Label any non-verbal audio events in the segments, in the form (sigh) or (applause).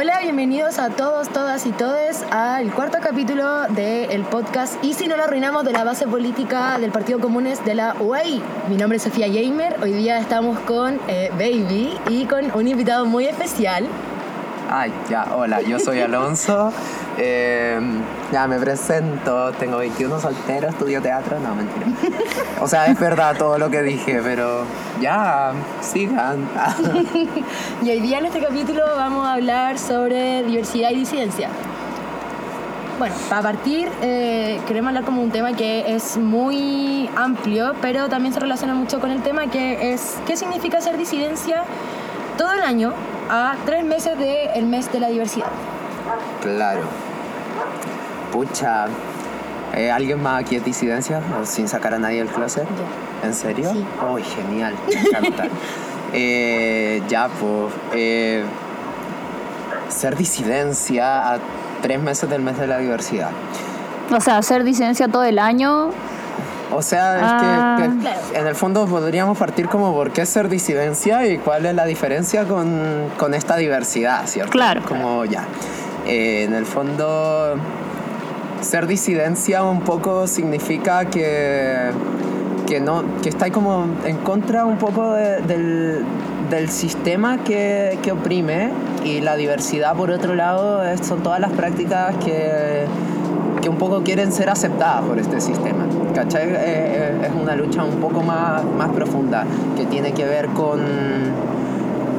Hola, bienvenidos a todos, todas y todes al cuarto capítulo del podcast Y si no lo arruinamos de la base política del Partido Comunes de la UAI. Mi nombre es Sofía Gamer, hoy día estamos con eh, Baby y con un invitado muy especial. Ay, ya, hola, yo soy Alonso. (laughs) Eh, ya me presento, tengo 21 solteros, estudio teatro, no, mentira. O sea, es verdad todo lo que dije, pero ya, sigan. (laughs) y hoy día en este capítulo vamos a hablar sobre diversidad y disidencia. Bueno, para partir, eh, queremos hablar como un tema que es muy amplio, pero también se relaciona mucho con el tema que es qué significa ser disidencia todo el año a tres meses del mes de la diversidad. Claro. Pucha. Eh, ¿Alguien más aquí es disidencia? ¿O sin sacar a nadie del closet? ¿En serio? Sí. ¡Uy, genial! Me encanta. (laughs) Eh, ya, pues. eh, ser disidencia a tres meses del mes de la diversidad. O sea, hacer disidencia todo el año. O sea, es Ah. que, que Claro. en el fondo podríamos partir como por qué ser disidencia y cuál es la diferencia con, con esta diversidad, ¿cierto? Claro. Como ya. En el fondo, ser disidencia un poco significa que, que, no, que está como en contra un poco de- del, sistema que, que oprime y la diversidad, por otro lado, son todas las prácticas que, que un poco quieren ser aceptadas por este sistema. ¿Cachai? Eh, eh, es una lucha un poco más, más profunda que tiene que ver con,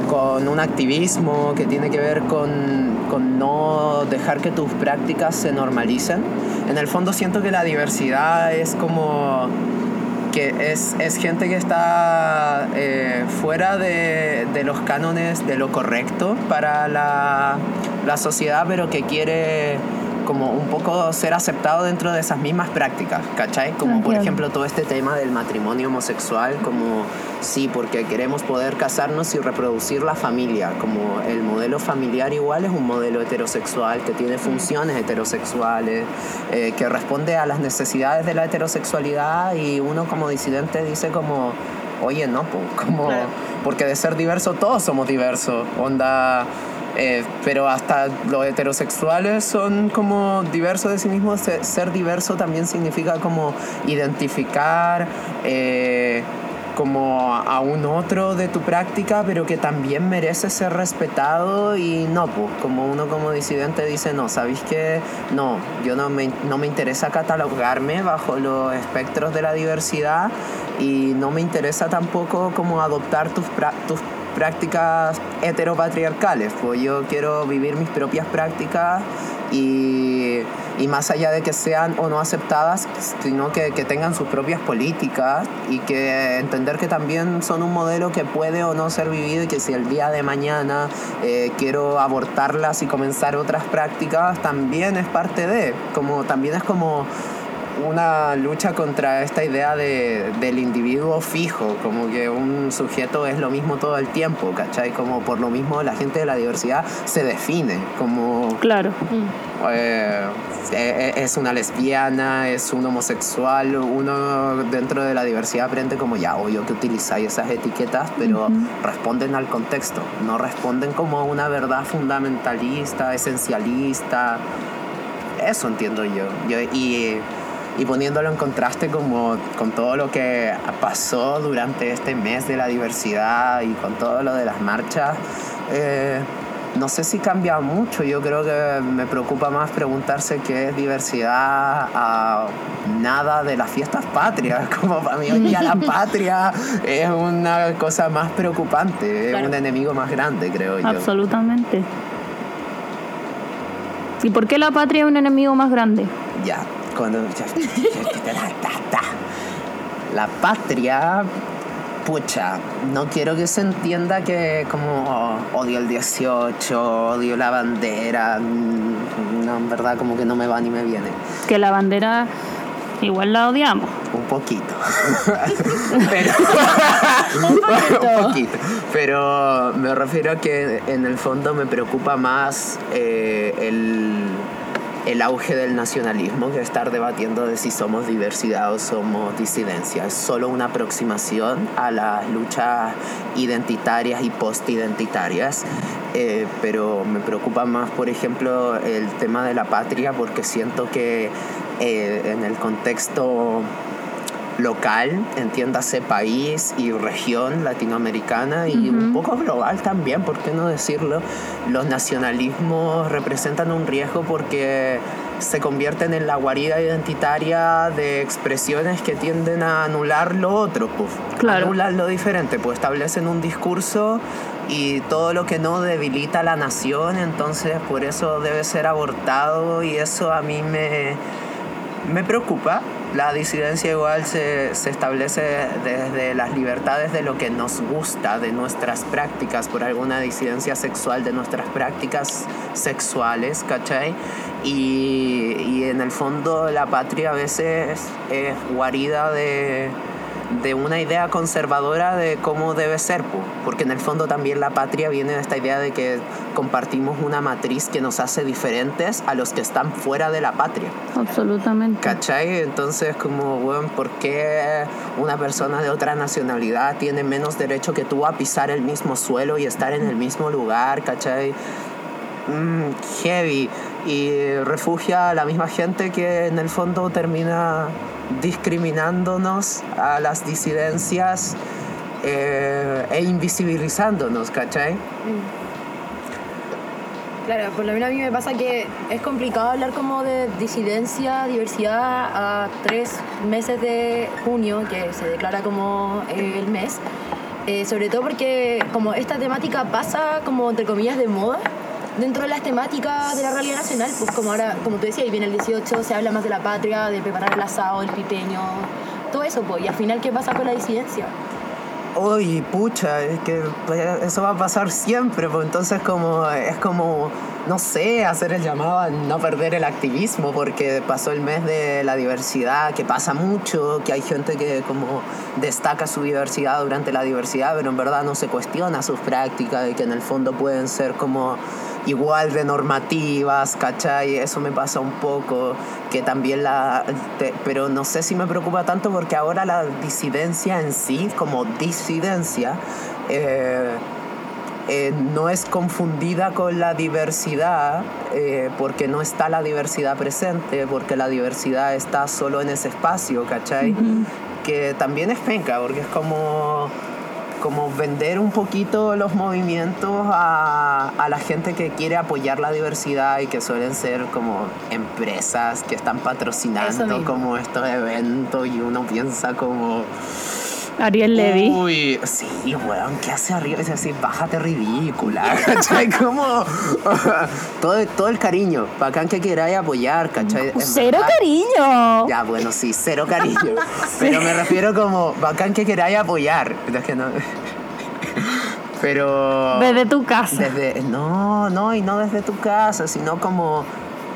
con un activismo, que tiene que ver con, con no dejar que tus prácticas se normalicen. En el fondo siento que la diversidad es como que es, es gente que está eh, fuera de, de los cánones de lo correcto para la, la sociedad, pero que quiere como un poco ser aceptado dentro de esas mismas prácticas, ¿cachai? Como por ejemplo todo este tema del matrimonio homosexual, como sí, porque queremos poder casarnos y reproducir la familia, como el modelo familiar igual es un modelo heterosexual que tiene funciones heterosexuales, eh, que responde a las necesidades de la heterosexualidad y uno como disidente dice como, oye, no, como, porque de ser diverso todos somos diversos, onda... eh, pero hasta los heterosexuales son como diversos de sí mismos. Se- Ser diverso también significa como identificar eh, como a un otro de tu práctica, pero que también merece ser respetado y no, pues como uno como disidente dice, no, ¿sabéis qué? No, yo no me, no me interesa catalogarme bajo los espectros de la diversidad y no me interesa tampoco como adoptar tus, tus prácticas heteropatriarcales, pues yo quiero vivir mis propias prácticas y, y más allá de que sean o no aceptadas, sino que, que tengan sus propias políticas y que entender que también son un modelo que puede o no ser vivido y que si el día de mañana eh, quiero abortarlas y comenzar otras prácticas, también es parte de, como también es como una lucha contra esta idea de, del individuo fijo, como que un sujeto es lo mismo todo el tiempo, ¿cachai? Como por lo mismo la gente de la diversidad se define como Claro. eh, eh, es una lesbiana, es un homosexual, uno dentro de la diversidad aprende como ya, obvio que utilizáis esas etiquetas, pero responden al contexto, no responden como a una verdad fundamentalista, esencialista. Eso entiendo yo. yo y, y poniéndolo en contraste como con todo lo que pasó durante este mes de la diversidad y con todo lo de las marchas, eh, no sé si cambia mucho. Yo creo que me preocupa más preguntarse qué es diversidad a nada de las fiestas patrias. (laughs) Como para mí hoy día la patria es una cosa más preocupante, es un enemigo más grande, creo yo. Absolutamente. ¿Y por qué la patria es un enemigo más grande? Ya, cuando. La patria. Pucha, no quiero que se entienda que como oh, odio el 18, odio la bandera. mm, No, en verdad, como que no me va ni me viene. Que la bandera igual la odiamos. Un poquito. (laughs) Pero, (laughs) un poquito. Pero me refiero a que en el fondo me preocupa más eh, el, el auge del nacionalismo que estar debatiendo de si somos diversidad o somos disidencia. Es solo una aproximación a las luchas identitarias y postidentitarias. Eh, pero me preocupa más, por ejemplo, el tema de la patria porque siento que eh, en el contexto local, entiéndase país y región latinoamericana y un poco global también, ¿por qué no decirlo? Los nacionalismos representan un riesgo porque se convierten en la guarida identitaria de expresiones que tienden a anular lo otro, pues, Claro. anular lo diferente, pues establecen un discurso y todo lo que no debilita a la nación, entonces por eso debe ser abortado y eso a mí me, me preocupa. La disidencia igual se, se establece desde las libertades de lo que nos gusta, de nuestras prácticas, por alguna disidencia sexual, de nuestras prácticas sexuales, ¿cachai? Y, y en el fondo la patria a veces es guarida de, de una idea conservadora de cómo debe ser, po. porque en el fondo también la patria viene de esta idea de que compartimos una matriz que nos hace diferentes a los que están fuera de la patria. Absolutamente. ¿Cachai? Entonces, como, bueno, ¿por qué una persona de otra nacionalidad tiene menos derecho que tú a pisar el mismo suelo y estar en el mismo lugar? ¿Cachai? Mm, heavy. Y refugia a la misma gente que en el fondo termina discriminándonos a las disidencias eh, e invisibilizándonos, ¿cachai? Claro, por lo menos a mí me pasa que es complicado hablar como de disidencia, diversidad a tres meses de junio, que se declara como eh, el mes. Eh, sobre todo porque como esta temática pasa como entre comillas de moda dentro de las temáticas de la realidad nacional, pues como ahora, como tú decías, y viene el 18, se habla más de la patria, de preparar el asado, el pipeño, todo eso, pues, y al final, ¿qué pasa con la disidencia? Uy, pucha, es que eso va a pasar siempre, pues entonces como es como no sé, hacer el llamado a no perder el activismo porque pasó el mes de la diversidad, que pasa mucho, que hay gente que como destaca su diversidad durante la diversidad, pero en verdad no se cuestiona sus prácticas y que en el fondo pueden ser como igual de normativas, ¿cachai? Eso me pasa un poco, que también la... te- pero no sé si me preocupa tanto porque ahora la disidencia en sí, como disidencia, eh, eh, no es confundida con la diversidad, eh, porque no está la diversidad presente, porque la diversidad está solo en ese espacio, ¿cachai? Que también es penca, porque es como, como vender un poquito los movimientos a, a la gente que quiere apoyar la diversidad y que suelen ser como empresas que están patrocinando como estos eventos y uno piensa como... Ariel Levy. Uy, sí, weón, ¿qué hace arriba? Es decir, bájate ridícula, (laughs) ¿cachai? Como (laughs) todo, todo el cariño, bacán que queráis apoyar, ¿cachai? Cero verdad- cariño. Ya, bueno, sí, cero cariño. (laughs) Pero me refiero como bacán que queráis apoyar. Es que no- Pero. Desde tu casa. Desde, no, no, y no desde tu casa, sino como...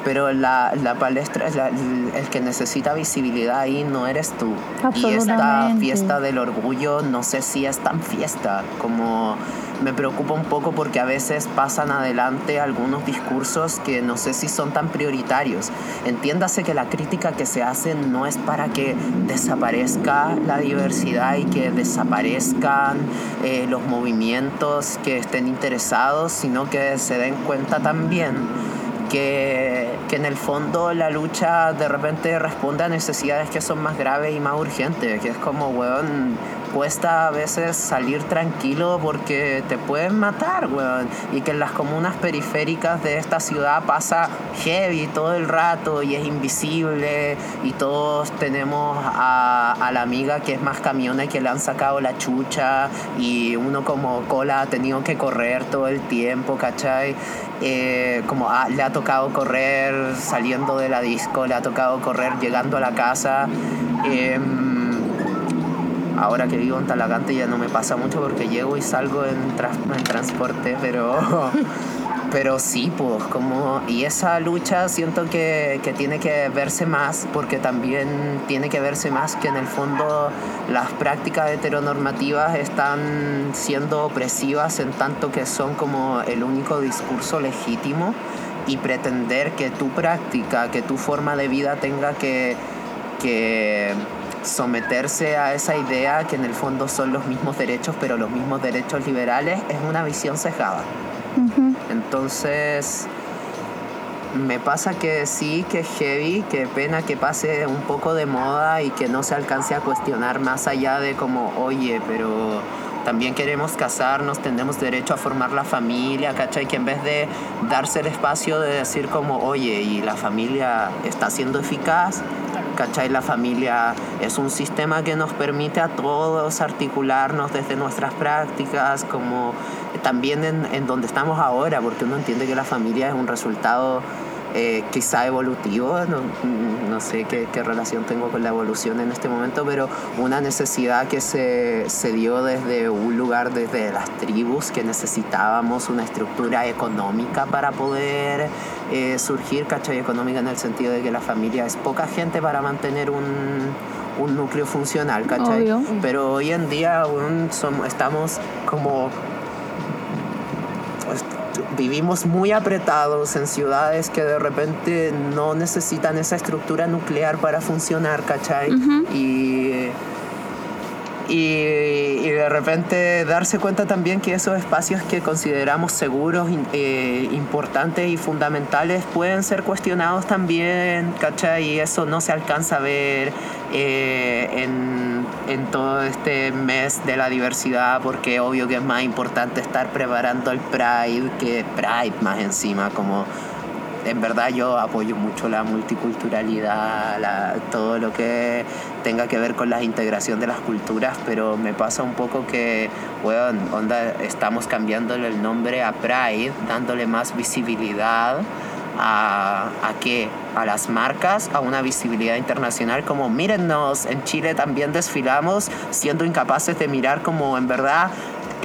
Pero la, la palestra, la- el que necesita visibilidad ahí no eres tú. Y esta fiesta del orgullo, no sé si es tan fiesta, como me preocupa un poco porque a veces pasan adelante algunos discursos que no sé si son tan prioritarios. Entiéndase que la crítica que se hace no es para que desaparezca la diversidad y que desaparezcan eh, los movimientos que estén interesados, sino que se den cuenta también que, que en el fondo la lucha de repente responde a necesidades que son más graves y más urgentes, que es como, weón, cuesta a veces salir tranquilo porque te pueden matar, weón, y que en las comunas periféricas de esta ciudad pasa heavy todo el rato y es invisible y todos tenemos a, la amiga que es más camiona y que le han sacado la chucha y uno como cola ha tenido que correr todo el tiempo, ¿cachai? Eh, como ah, le ha tocado correr saliendo de la disco, le ha tocado correr llegando a la casa. Em, ahora que vivo en Talagante ya no me pasa mucho porque llego y salgo en, tras- en transporte, pero, (laughs) pero sí, pues, como, y esa lucha siento que, que tiene que verse más, porque también tiene que verse más que en el fondo las prácticas heteronormativas están siendo opresivas en tanto que son como el único discurso legítimo y pretender que tu práctica, que tu forma de vida tenga que, que someterse a esa idea que en el fondo son los mismos derechos, pero los mismos derechos liberales, es una visión cejada. Entonces, me pasa que sí, que es heavy, que pena que pase un poco de moda y que no se alcance a cuestionar más allá de como, oye, pero también queremos casarnos, tenemos derecho a formar la familia, ¿cachai? Que en vez de darse el espacio de decir como, oye, y la familia está siendo eficaz, ¿cachai? La familia es un sistema que nos permite a todos articularnos desde nuestras prácticas, como también en, en donde estamos ahora, porque uno entiende que la familia es un resultado eh, quizá evolutivo, no, no sé qué, qué, relación tengo con la evolución en este momento, pero una necesidad que se, se, dio desde un lugar, desde las tribus, que necesitábamos una estructura económica para poder eh, surgir, ¿cachai? Económica en el sentido de que la familia es poca gente para mantener un, un núcleo funcional, ¿cachai? Obvio. Pero hoy en día aún somos, estamos como vivimos muy apretados en ciudades que de repente no necesitan esa estructura nuclear para funcionar, ¿cachai? Uh -huh. y, y, y, de repente darse cuenta también que esos espacios que consideramos seguros, eh, importantes y fundamentales pueden ser cuestionados también, ¿cachai? Y eso no se alcanza a ver eh, en, en, todo este mes de la diversidad, porque obvio que es más importante estar preparando el Pride que Pride más encima, como en verdad yo apoyo mucho la multiculturalidad, todo lo que tenga que ver con la integración de las culturas, pero me pasa un poco que, bueno, onda, estamos cambiándole el nombre a Pride, dándole más visibilidad a, a qué? A las marcas, a una visibilidad internacional como mírennos, en Chile también desfilamos siendo incapaces de mirar como en verdad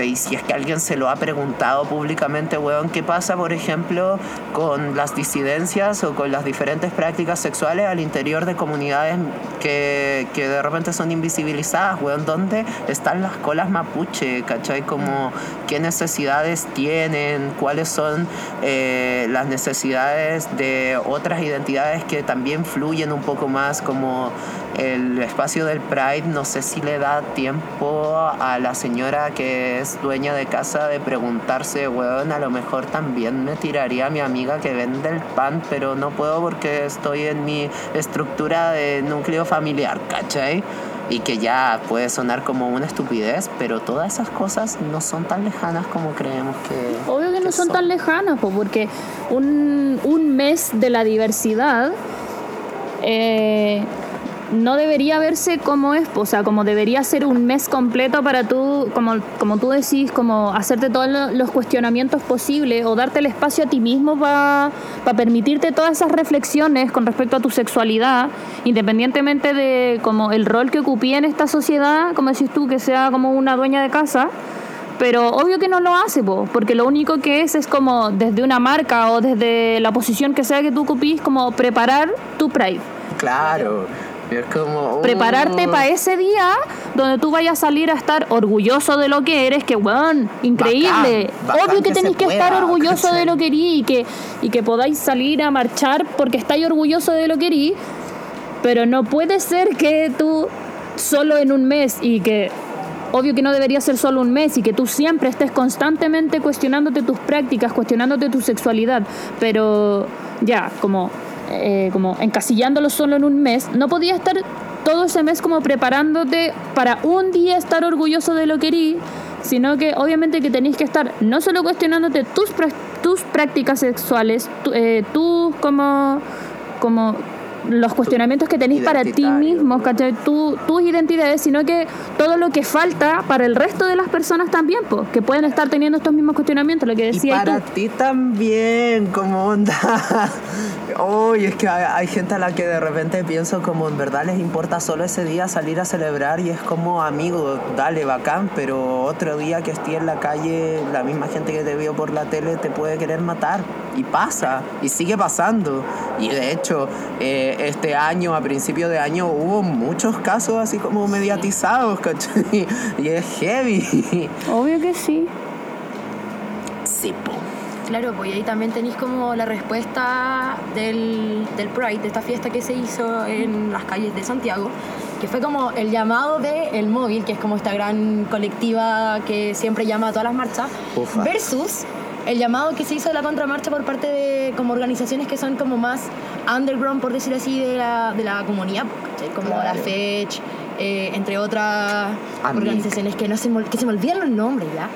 y si es que alguien se lo ha preguntado públicamente, weón, ¿qué pasa, por ejemplo, con las disidencias o con las diferentes prácticas sexuales al interior de comunidades que, que de repente son invisibilizadas, weón? ¿Dónde están las colas mapuche, cachai? Como, ¿qué necesidades tienen? ¿Cuáles son eh, las necesidades de otras identidades que también fluyen un poco más como el espacio del Pride, no sé si le da tiempo a la señora que es dueña de casa de preguntarse, weón, a lo mejor también me tiraría a mi amiga que vende el pan, pero no puedo porque estoy en mi estructura de núcleo familiar, ¿cachai? Y que ya puede sonar como una estupidez, pero todas esas cosas no son tan lejanas como creemos que. Obvio que, que no son, son, tan lejanas, porque un, un mes de la diversidad. Eh, no debería verse como es, o sea, como debería ser un mes completo para tú, como, como tú decís, como hacerte todos los cuestionamientos posibles o darte el espacio a ti mismo para pa permitirte todas esas reflexiones con respecto a tu sexualidad, independientemente de como el rol que ocupí en esta sociedad, como decís tú, que sea como una dueña de casa. Pero obvio que no lo hace, po, porque lo único que es es como desde una marca o desde la posición que sea que tú ocupís, como preparar tu pride. Claro. Es como, uh, Prepararte para ese día donde tú vayas a salir a estar orgulloso de lo que eres, que weón, increíble. Bacán, bacán Obvio que, que tenéis que pueda, estar orgulloso de lo que erí y que, y que podáis salir a marchar porque estáis orgulloso de lo que erí, pero no puede ser que tú solo en un mes y que obvio que no debería ser solo un mes y que tú siempre estés constantemente cuestionándote tus prácticas, cuestionándote tu sexualidad, pero ya, como eh, como encasillándolo solo en un mes, no podía estar todo ese mes como preparándote para un día estar orgulloso de lo que eres, sino que obviamente que tenéis que estar no solo cuestionándote tus, tus prácticas sexuales, tu, eh, tú como, como los cuestionamientos que tenéis para ti mismos, ¿cachai? Tú, tus identidades, sino que todo lo que falta para el resto de las personas también, pues, que pueden estar teniendo estos mismos cuestionamientos, lo que decía y para tú. ti también, como onda. (laughs) Uy, es que hay, hay, gente a la que de repente pienso como en verdad les importa solo ese día salir a celebrar y es como amigo, dale, bacán, pero otro día que esté en la calle, la misma gente que te vio por la tele te puede querer matar. Y pasa, y sigue pasando. Y de hecho, eh, este año, a principio de año, hubo muchos casos así como mediatizados, ¿cachai? Y es heavy. Obvio que sí. Sí, po. Claro, pues y ahí también tenéis como la respuesta del, del Pride, de esta fiesta que se hizo en las calles de Santiago, que fue como el llamado de El Móvil, que es como esta gran colectiva que siempre llama a todas las marchas, Ufa. versus el llamado que se hizo de la contramarcha por parte de como organizaciones que son como más underground, por decir así, de la, de la comunidad, ¿cachai? como la Claro. FECH, eh, entre otras Amic. organizaciones que, no se, que se me olvidan los nombres ya.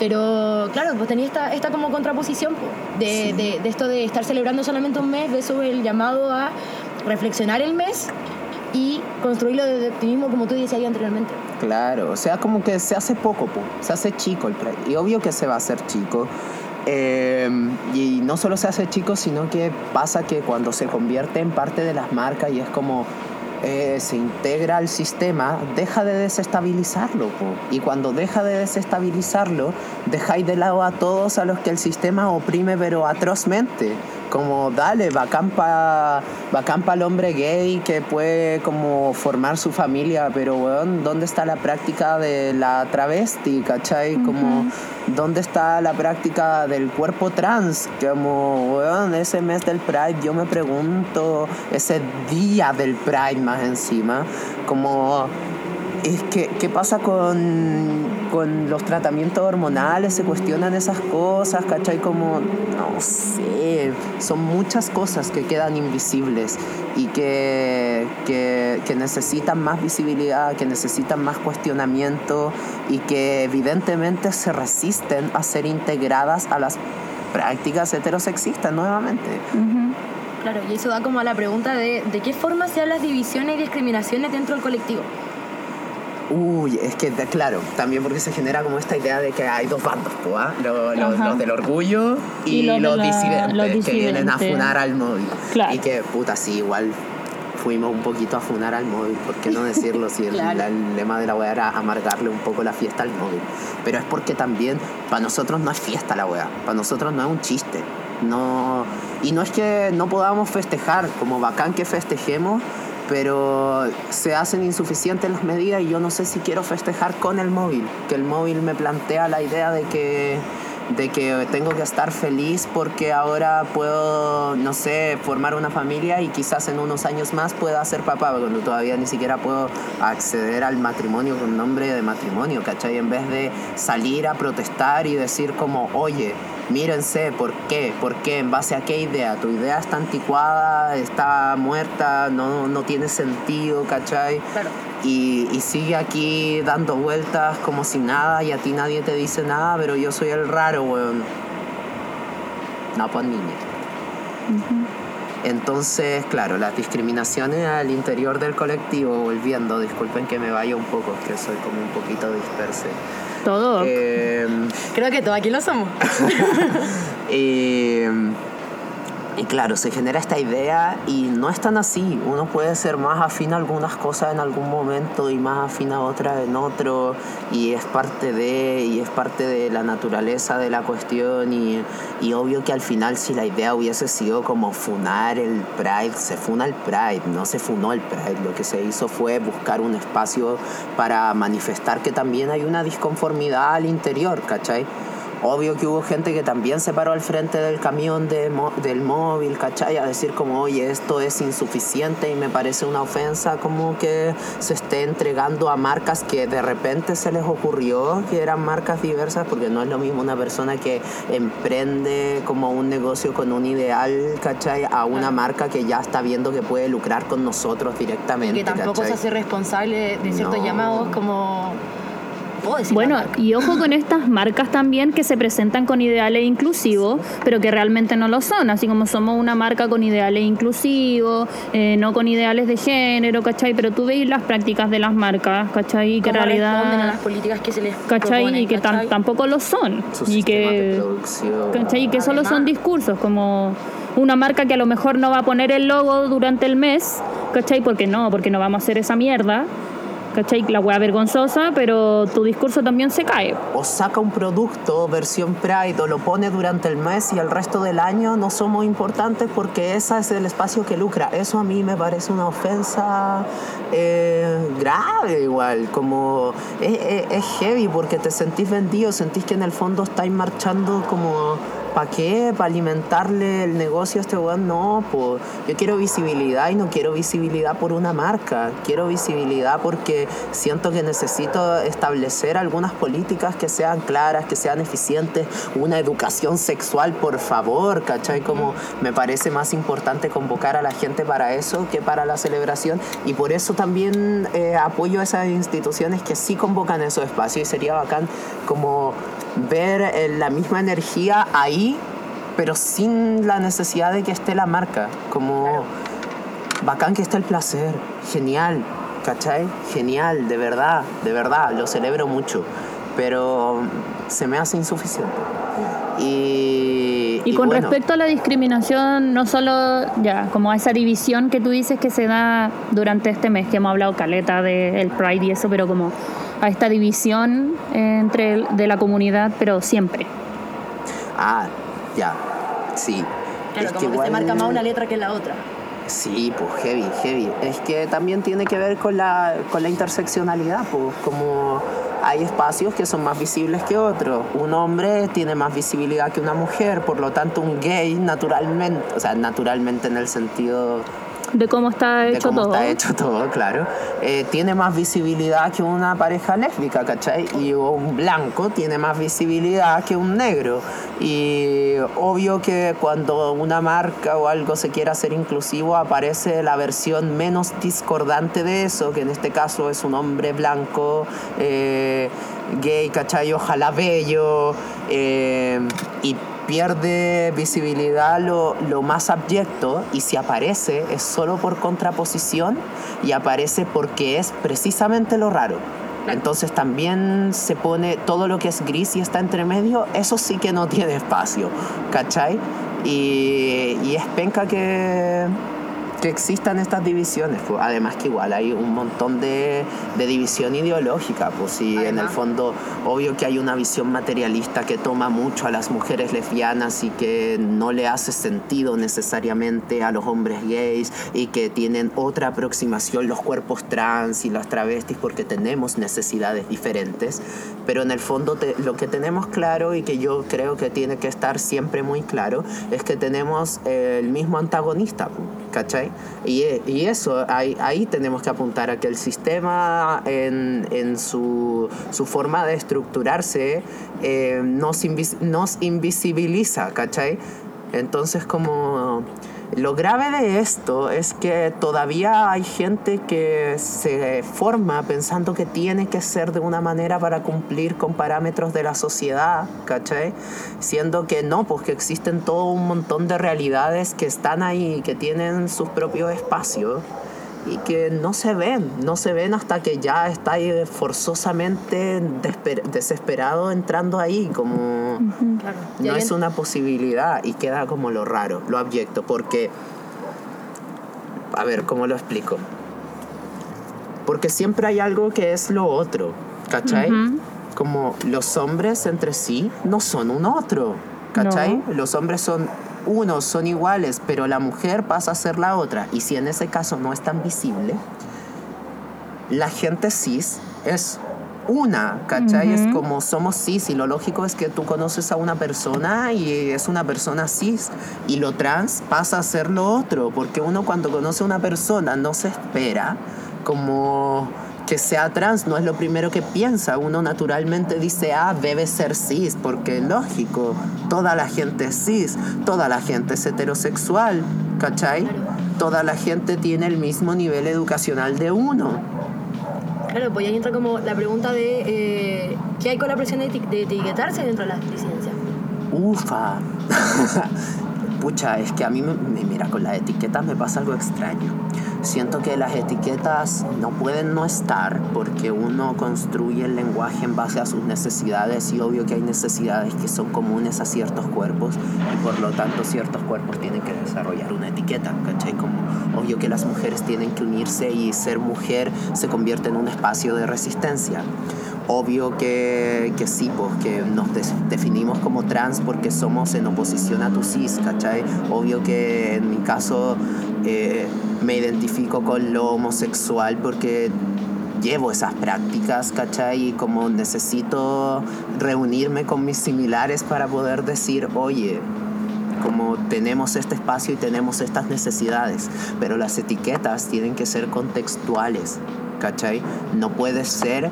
Pero claro, pues tenía esta, esta como contraposición po, de, Sí. de, de esto de estar celebrando solamente un mes versus el llamado a reflexionar el mes y construirlo desde ti mismo, como tú decías ahí anteriormente. Claro, o sea, como que se hace poco, po, se hace chico el Pride. Y obvio que se va a hacer chico. Eh, y no solo se hace chico, sino que pasa que cuando se convierte en parte de las marcas y es como eh, se integra al sistema, deja de desestabilizarlo. Y cuando deja de desestabilizarlo, dejáis de lado a todos a los que el sistema oprime pero atrozmente. Como dale, bacán para bacán pa el hombre gay que puede como formar su familia, pero weón, ¿dónde está la práctica de la travesti? ¿Cachai? Como, ¿dónde está la práctica del cuerpo trans? Como, weón, ese mes del Pride, yo me pregunto, ese día del Pride más encima, como es que, ¿qué pasa con, con los tratamientos hormonales? Se cuestionan esas cosas, ¿cachai? Como, no sé, son muchas cosas que quedan invisibles y que, que, que necesitan más visibilidad, que necesitan más cuestionamiento y que evidentemente se resisten a ser integradas a las prácticas heterosexistas nuevamente. Claro, y eso da como a la pregunta de de qué forma se dan las divisiones y discriminaciones dentro del colectivo. Uy, es que, claro, también porque se genera como esta idea de que hay dos bandos, ¿ah? Ajá. los del orgullo y, Y los de los, disidentes, los que vienen a disidentes. funar al móvil. Claro. Y que, puta, sí, igual fuimos un poquito a funar al móvil, ¿por qué no (laughs) decirlo? Si el, Claro. la- el lema de la weá era amargarle un poco la fiesta al móvil. Pero es porque también, para nosotros no es fiesta la weá, para nosotros no es un chiste. No, y no es que no podamos festejar, como bacán que festejemos, pero se hacen insuficientes las medidas y yo no sé si quiero festejar con el móvil, que el móvil me plantea la idea de que de que tengo que estar feliz porque ahora puedo, no sé, formar una familia y quizás en unos años más pueda ser papá, cuando todavía ni siquiera puedo acceder al matrimonio con nombre de matrimonio, ¿cachai? En vez de salir a protestar y decir como, oye, mírense, ¿por qué? ¿Por qué? ¿En base a qué idea? Tu idea está anticuada, está muerta, no, no tiene sentido, ¿cachai? Claro. Y, y sigue aquí dando vueltas como si nada y a ti nadie te dice nada, pero yo soy el raro, weón. No, pues niña. Entonces, claro, las discriminaciones al interior del colectivo, volviendo, disculpen que me vaya un poco, es que soy como un poquito disperse. Todo. Eh, Creo que todos aquí lo somos. (laughs) Eh, y claro, se genera esta idea y no es tan así. Uno puede ser más afín a algunas cosas en algún momento y más afín a otras en otro. Y es parte de, y es parte de la naturaleza de la cuestión. Y, y obvio que al final si la idea hubiese sido como funar el Pride, se funa el Pride, no se funó el Pride. Lo que se hizo fue buscar un espacio para manifestar que también hay una disconformidad al interior, ¿cachai? Obvio que hubo gente que también se paró al frente del camión de del móvil, ¿cachai? A decir como, oye, esto es insuficiente y me parece una ofensa como que se esté entregando a marcas que de repente se les ocurrió que eran marcas diversas, porque no es lo mismo una persona que emprende como un negocio con un ideal, ¿cachai? A una marca que ya está viendo que puede lucrar con nosotros Y directamente, que tampoco ¿cachai? se hace responsable de ciertos No. llamados como... ¿Puedo decir Bueno, y ojo con estas marcas también que se presentan con ideales inclusivos, pero que realmente no lo son, así como somos una marca con ideales inclusivos, eh, no con ideales de género, ¿cachai? Pero tú veis las prácticas de las marcas, ¿cachai? Y que en ¿Cómo responden a realidad, las políticas que se les ¿cachai? proponen, Y que ¿cachai? tampoco lo son. Y que, producción. ¿cachai? Y que solo son discursos, como una marca que a lo mejor no va a poner el logo durante el mes, ¿cachai? Porque no, porque no vamos a hacer esa mierda. ¿Cachai? La hueá vergonzosa, pero tu discurso también se cae. o saca un producto versión Pride o lo pone durante el mes y el resto del año no somos importantes porque ese es el espacio que lucra. Eso a mí me parece una ofensa eh, grave igual, como es, es- es heavy porque te sentís vendido, sentís que en el fondo estáis marchando como ¿para qué? ¿Para alimentarle el negocio a este weón? No, pues yo quiero visibilidad y no quiero visibilidad por una marca. Quiero visibilidad porque siento que necesito establecer algunas políticas que sean claras, que sean eficientes, una educación sexual, por favor, ¿cachai? Como me parece más importante convocar a la gente para eso que para la celebración y por eso también eh, apoyo a esas instituciones que sí convocan esos espacios y sería bacán como ver eh, la misma energía ahí, pero sin la necesidad de que esté la marca. Como bacán que esté el placer, genial, ¿cachai? Genial, de verdad, de verdad, lo celebro mucho, pero se me hace insuficiente. Y, Y con bueno, respecto a la discriminación, no solo ya, como a esa división que tú dices que se da durante este mes, que hemos hablado caleta del Pride y eso, pero como a esta división entre el- de la comunidad, pero siempre. Ah, ya, sí. Claro, Es como que, igual- se marca más una letra que la otra. Sí, pues heavy, heavy. Es que también tiene que ver con la, con la interseccionalidad, pues como hay espacios que son más visibles que otros. Un hombre tiene más visibilidad que una mujer, por lo tanto un gay naturalmente, o sea, naturalmente en el sentido De cómo está de hecho cómo todo. está hecho todo, claro, eh, tiene más visibilidad que una pareja lésbica, ¿cachai? Y un blanco tiene más visibilidad que un negro. Y obvio que cuando una marca o algo se quiere hacer inclusivo, aparece la versión menos discordante de eso, que en este caso es un hombre blanco, eh, gay, ¿cachai? Ojalá bello, eh, y pierde visibilidad lo, lo más abyecto y si aparece es solo por contraposición y aparece porque es precisamente lo raro. Entonces también se pone todo lo que es gris y está entre medio, eso sí que no (laughs) tiene espacio, ¿cachai? Y, y es penca que, que existan estas divisiones, pues. además que igual hay un montón de, de división ideológica, pues sí, en el Además. fondo obvio que hay una visión materialista que toma mucho a las mujeres lesbianas y que no le hace sentido necesariamente a los hombres gays y que tienen otra aproximación los cuerpos trans y las travestis porque tenemos necesidades diferentes, pero en el fondo te- lo que tenemos claro y que yo creo que tiene que estar siempre muy claro es que tenemos eh, el mismo antagonista, ¿cachai? Y, y eso, ahí, ahí tenemos que apuntar a que el sistema en, en su, su forma de estructurarse eh, nos, invis- nos invisibiliza, ¿cachai? Entonces como lo grave de esto es que todavía hay gente que se forma pensando que tiene que ser de una manera para cumplir con parámetros de la sociedad, ¿cachai? Siendo que no, pues que existen todo un montón de realidades que están ahí, que tienen sus propios espacios y que no se ven, no se ven hasta que ya está forzosamente desesper- desesperado entrando ahí, como Claro. No es una posibilidad y queda como lo raro, lo abyecto, porque, a ver, ¿cómo lo explico? Porque siempre hay algo que es lo otro, ¿cachai? Como los hombres entre sí no son un otro, ¿cachai? Los hombres son unos, son iguales, pero la mujer pasa a ser la otra. Y si en ese caso no es tan visible, la gente cis es una, ¿cachai? Es como somos cis y lo lógico es que tú conoces a una persona y es una persona cis y lo trans pasa a ser lo otro, porque uno cuando conoce a una persona no se espera como que sea trans, no es lo primero que piensa, uno naturalmente dice, ah, debe ser cis, porque lógico, toda la gente es cis, toda la gente es heterosexual, ¿cachai? Toda la gente tiene el mismo nivel educacional de uno. Claro, pues ahí entra como la pregunta de eh, ¿qué hay con la presión de, eti- de etiquetarse dentro de las disidencias? Ufa. (laughs) Pucha, es que a mí, me- mira, con las etiquetas me pasa algo extraño. Siento que las etiquetas no pueden no estar porque uno construye el lenguaje en base a sus necesidades y obvio que hay necesidades que son comunes a ciertos cuerpos y por lo tanto ciertos cuerpos tienen que desarrollar una etiqueta, ¿cachai? Como obvio que las mujeres tienen que unirse y ser mujer se convierte en un espacio de resistencia. Obvio que, que sí, pues que nos definimos como trans porque somos en oposición a tu cis, ¿cachai? Obvio que en mi caso eh, me identifico con lo homosexual porque llevo esas prácticas, ¿cachai? Y como necesito reunirme con mis similares para poder decir, oye, como tenemos este espacio y tenemos estas necesidades, pero las etiquetas tienen que ser contextuales, ¿cachai? No puede ser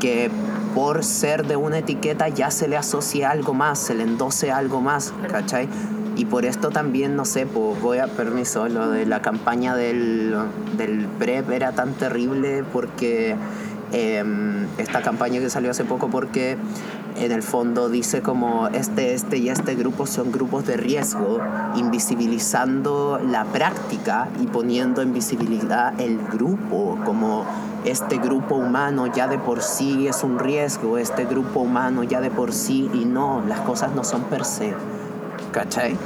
que por ser de una etiqueta ya se le asocie algo más, se le endose algo más, ¿cachai? Y por esto también, no sé, pues voy a permiso, lo de la campaña del, del PrEP era tan terrible porque em, esta campaña que salió hace poco porque en el fondo dice como este, este y este grupo son grupos de riesgo, invisibilizando la práctica y poniendo en visibilidad el grupo, como este grupo humano ya de por sí es un riesgo, este grupo humano ya de por sí y no, las cosas no son per se. ¿Cachai?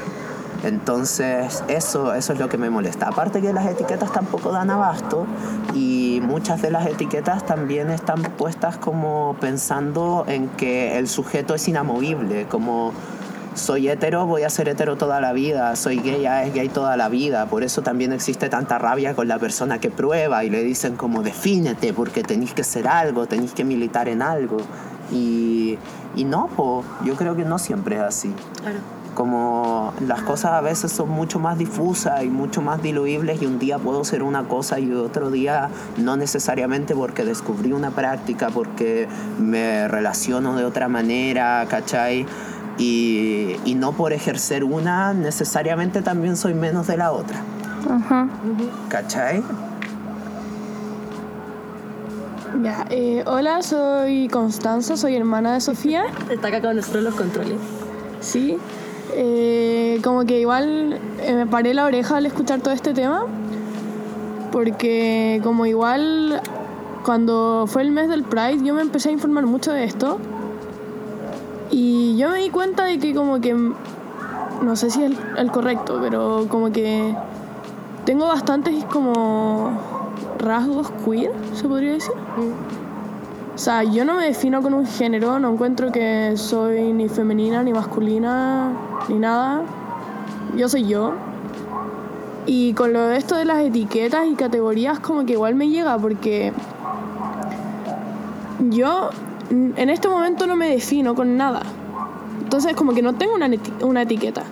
Entonces, eso, eso es lo que me molesta. Aparte que las etiquetas tampoco dan abasto y muchas de las etiquetas también están puestas como pensando en que el sujeto es inamovible, como soy hetero, voy a ser hetero toda la vida, soy gay, ya es gay toda la vida. Por eso también existe tanta rabia con la persona que prueba y le dicen como defínete porque tenéis que ser algo, tenéis que militar en algo. Y, y no, po, yo creo que no siempre es así. Claro. Como las cosas a veces son mucho más difusas y mucho más diluibles y un día puedo ser una cosa y otro día no necesariamente porque descubrí una práctica, porque me relaciono de otra manera, ¿cachai? Y, y no por ejercer una necesariamente también soy menos de la otra, Ajá. ¿cachai? Ya, eh, hola, soy Constanza, soy hermana de Sofía. Está acá con nosotros los controles. Sí. Eh, como que igual eh, me paré la oreja al escuchar todo este tema. Porque como igual cuando fue el mes del Pride yo me empecé a informar mucho de esto. Y yo me di cuenta de que como que, no sé si es el, el correcto, pero como que tengo bastantes como rasgos queer, se podría decir. O sea, yo no me defino con un género, no encuentro que soy ni femenina, ni masculina, ni nada. Yo soy yo. Y con lo de esto de las etiquetas y categorías como que igual me llega porque yo en este momento no me defino con nada. Entonces como que no tengo una, eti- una etiqueta.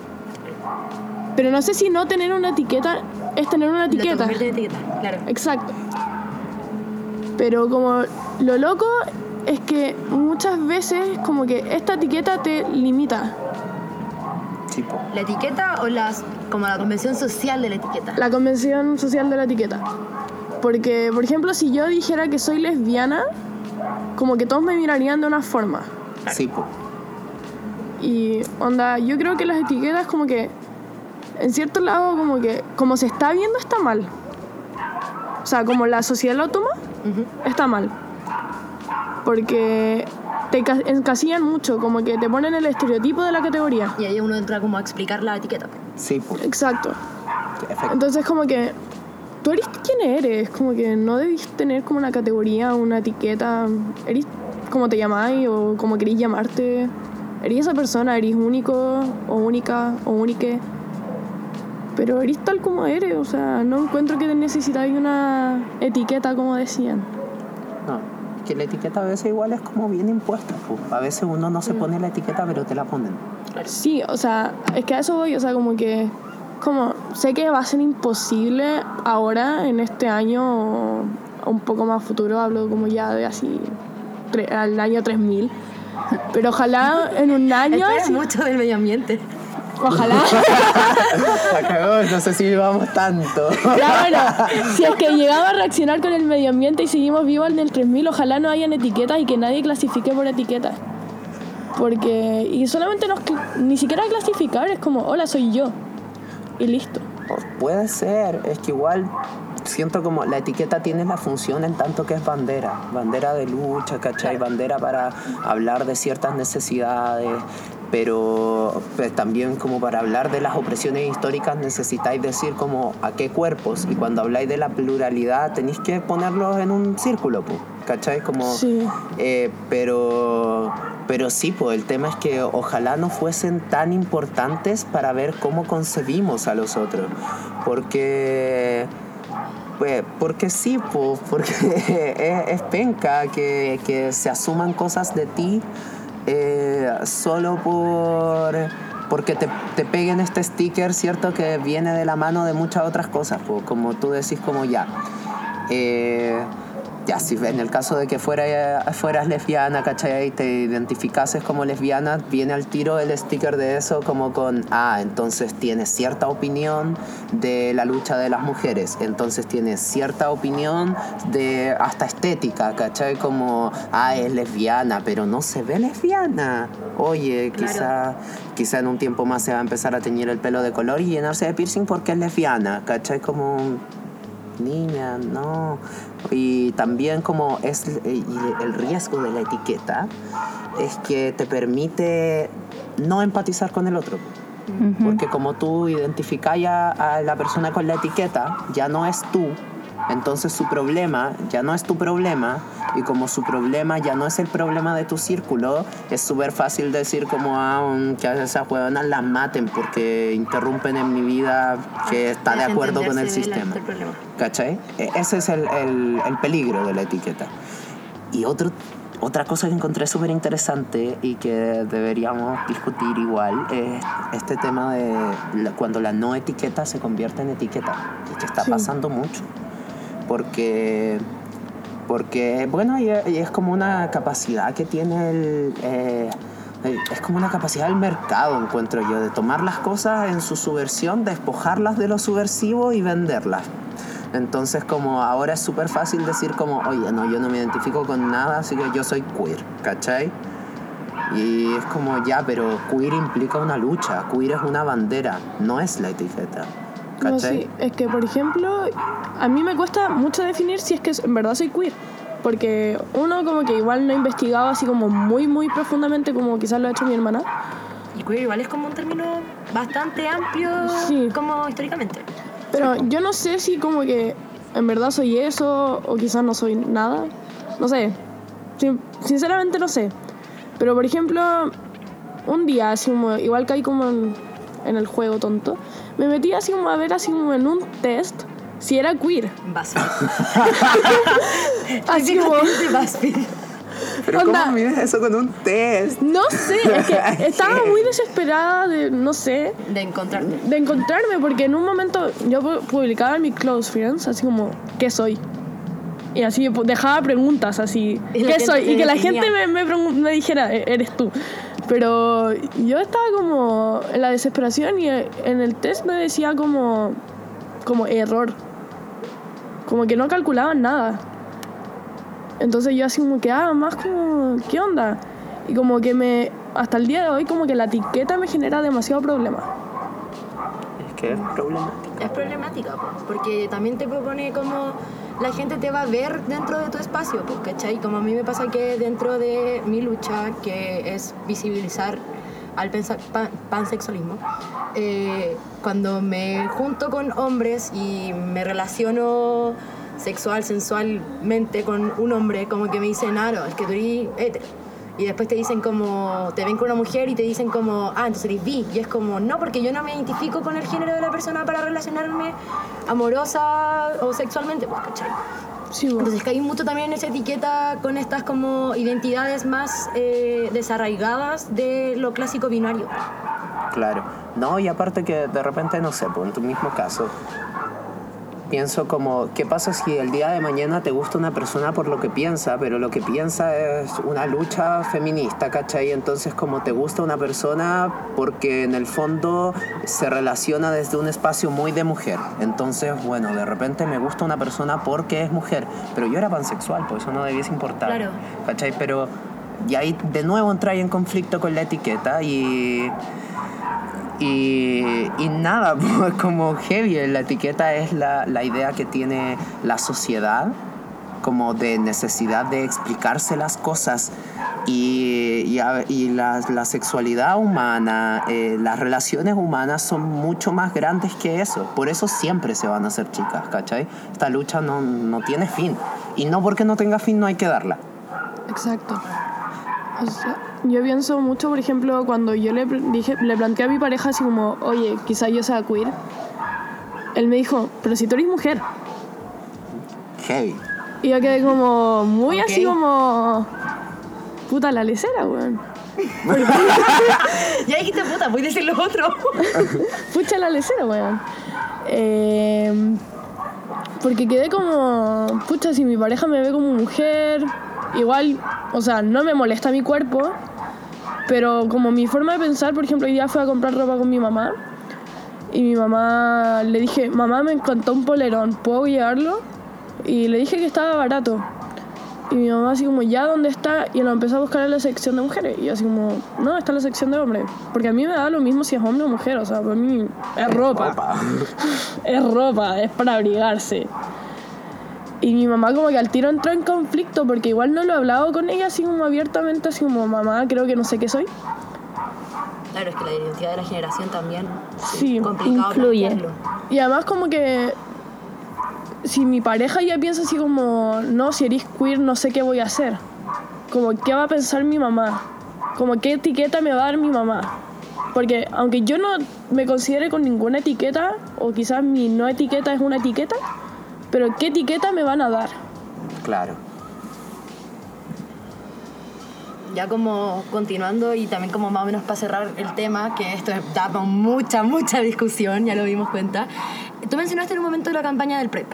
Pero no sé si no tener una etiqueta es tener una Lo etiqueta. en etiqueta, claro. Exacto. Pero como lo loco es que muchas veces como que esta etiqueta te limita. Sí, po. ¿La etiqueta o las, como la convención social de la etiqueta? La convención social de la etiqueta. Porque, por ejemplo, si yo dijera que soy lesbiana, como que todos me mirarían de una forma. Sí, po. Y onda, yo creo que las etiquetas como que en cierto lado como que como se está viendo está mal. O sea, como la sociedad lo toma, Ujú. está mal. Porque te ca- encasillan mucho, como que te ponen el estereotipo de la categoría. Y ahí uno entra como a explicar la etiqueta. Sí, po. Exacto. Entonces como que tú eres quien eres, como que no debís tener como una categoría, una etiqueta, eres como te llamáis o como queréis llamarte, eres esa persona, eres único o única o únique, pero eres tal como eres, o sea, no encuentro que necesitáis una etiqueta como decían. No, que la etiqueta a veces igual es como bien impuesta. po. A veces uno no se pone la etiqueta, pero te la ponen. Sí, o sea, es que a eso voy, o sea, como que, como, sé que va a ser imposible ahora, en este año, o un poco más futuro, hablo como ya de así, al año 3000, pero ojalá en un (laughs) año, sí, mucho del medio ambiente. Ojalá, (laughs) La cagó, no sé si vamos tanto. ya bueno, si es que llegamos a reaccionar con el medio ambiente y seguimos vivos en el 3000, ojalá no hayan etiquetas y que nadie clasifique por etiquetas. Porque, y solamente nos, ni siquiera clasificar, es como, hola, soy yo. Y listo. Puede ser, es que igual siento como la etiqueta tiene la función en tanto que es bandera, bandera de lucha, ¿cachai? Bandera para hablar de ciertas necesidades, pero pues, también como para hablar de las opresiones históricas necesitáis decir como a qué cuerpos y cuando habláis de la pluralidad tenéis que ponerlos en un círculo, po, ¿cachai? Como, Sí. eh, pero, pero sí, pues el tema es que ojalá no fuesen tan importantes para ver cómo concebimos a los otros. Porque Pues, porque sí, po, porque (laughs) es, es penca que, que se asuman cosas de ti eh, solo por porque te, te peguen este sticker, ¿cierto? Que viene de la mano de muchas otras cosas, po, como tú decís, como ya. eh, ya, si en el caso de que fuera, fueras lesbiana, ¿cachai? Y te identificases como lesbiana, viene al tiro el sticker de eso como con, ah, entonces tienes cierta opinión de la lucha de las mujeres, entonces tienes cierta opinión de hasta estética, ¿cachai? Como, ah, es lesbiana, pero no se ve lesbiana. Oye, quizá, quizá en un tiempo más se va a empezar a teñir el pelo de color y llenarse de piercing porque es lesbiana, ¿cachai? Como niña, no. Y también como es y el riesgo de la etiqueta es que te permite no empatizar con el otro. Porque como tú identificas ya a la persona con la etiqueta, ya no es tú, entonces su problema ya no es tu problema y como su problema ya no es el problema de tu círculo, es súper fácil decir como ah, mm, que a esas huevonas las maten porque interrumpen en mi vida que está de acuerdo con el sistema. ¿Cachai? E- Ese es el, el- el peligro de la etiqueta. Y otro, otra cosa que encontré súper interesante y que deberíamos discutir igual es este tema de cuando la no etiqueta se convierte en etiqueta. Que está Sí. pasando mucho. Porque, porque bueno, y, es como una capacidad que tiene el... eh, es como una capacidad del mercado, encuentro yo, de tomar las cosas en su subversión, despojarlas de lo subversivo y venderlas. Entonces como ahora es súper fácil decir como, oye, no, yo no me identifico con nada, así que yo soy queer, ¿cachai? Y es como, ya, pero queer implica una lucha, queer es una bandera, no es la etiqueta, No, sí, es que, por ejemplo, a mí me cuesta mucho definir si es que en verdad soy queer. Porque uno como que igual no ha investigado así como muy, muy profundamente como quizás lo ha hecho mi hermana. Y queer igual es como un término bastante amplio, Sí. como históricamente. Pero yo no sé si como que en verdad soy eso o quizás no soy nada. No sé. Sin- sinceramente no sé. Pero por ejemplo, un día así como, igual caí como en, en el juego tonto, me metí así como a ver así como en un test si era queer. (laughs) Así como. Pero onda. ¿cómo mides eso con un test? no sé, es que (laughs) estaba muy desesperada de, no sé, De encontrarte. de encontrarme, porque en un momento yo pu- publicaba en mi close friends, así como, ¿qué soy? Y así pu- dejaba preguntas así, ¿qué soy? Y que la definía. gente me, me, me dijera, "E- eres tú. Pero yo estaba como en la desesperación y eh, en el test me decía como, como error. Como que no calculaban nada. Entonces yo así como que, ah, más como, ¿qué onda? Y como que me, hasta el día de hoy como que la etiqueta me genera demasiado problema. Es que es problemático. Es problemática, po, porque también te propone como la gente te va a ver dentro de tu espacio, ¿cachai? Como a mí me pasa que dentro de mi lucha, que es visibilizar al pan- pansexualismo, eh, cuando me junto con hombres y me relaciono sexual, sensualmente con un hombre, como que me dicen, ah, no, que tú eres. Y después te dicen como, te ven con una mujer y te dicen como, ah, entonces eres bi. Y es como, no, porque yo no me identifico con el género de la persona para relacionarme amorosa o sexualmente, pues, ¿cachai? Sí, bueno. Entonces caí mucho también en esa etiqueta con estas como identidades más eh, desarraigadas de lo clásico binario. Claro. No, y aparte que de repente, no sé, pues en tu mismo caso, pienso como, ¿qué pasa si el día de mañana te gusta una persona por lo que piensa, pero lo que piensa es una lucha feminista, ¿cachai? Entonces como te gusta una persona porque en el fondo se relaciona desde un espacio muy de mujer. Entonces, bueno, de repente me gusta una persona porque es mujer, pero yo era pansexual, pues eso no debiese importar. Claro. ¿Cachai? Pero... Y ahí de nuevo entra en conflicto con la etiqueta y... Y, y nada, (laughs) pues como heavy, la etiqueta es la, la idea que tiene la sociedad como de necesidad de explicarse las cosas y, y, y la, la sexualidad humana, eh, las relaciones humanas son mucho más grandes que eso. Por eso siempre se van a hacer chicas, ¿cachai? Esta lucha no, no tiene fin. Y no porque no tenga fin no hay que darla. Exacto. O sea, yo pienso mucho, por ejemplo, cuando yo le, dije, le planteé a mi pareja así como, oye, quizá yo sea queer. Él me dijo, pero si tú eres mujer. Heavy. Y yo quedé como muy así como. Puta la lecera, weón. (laughs) Ya dijiste puta, voy a decir lo otro. (laughs) Pucha la lecera, weón. Eh, porque quedé como. Pucha, si mi pareja me ve como mujer. Igual, o sea, no me molesta mi cuerpo. Pero como mi forma de pensar, por ejemplo, hoy día fui a comprar ropa con mi mamá. Y mi mamá le dije, mamá, me encantó un polerón, ¿puedo llevarlo? Y le dije que estaba barato. Y mi mamá así como, ¿ya dónde está? Y lo empezó a buscar en la sección de mujeres. Y yo así como, no, está en la sección de hombres. Porque a mí me da lo mismo si es hombre o mujer. O sea, para mí es ropa. Opa. (laughs) Es ropa, es para abrigarse. Y mi mamá como que al tiro entró en conflicto porque igual no lo he hablado con ella así como abiertamente, así como, mamá, creo que no sé qué soy. Claro, es que la identidad de la generación también Sí. complicado Influye. plantearlo. Y además como que si mi pareja ya piensa así como, no, si eres queer no sé qué voy a hacer. Como, ¿qué va a pensar mi mamá? Como, ¿qué etiqueta me va a dar mi mamá? Porque aunque yo no me considere con ninguna etiqueta, o quizás mi no etiqueta es una etiqueta, pero ¿qué etiqueta me van a dar? Claro. Ya como continuando y también como más o menos para cerrar el tema, que esto da para mucha, mucha discusión, ya lo dimos cuenta. Tú mencionaste en un momento la campaña del PREP.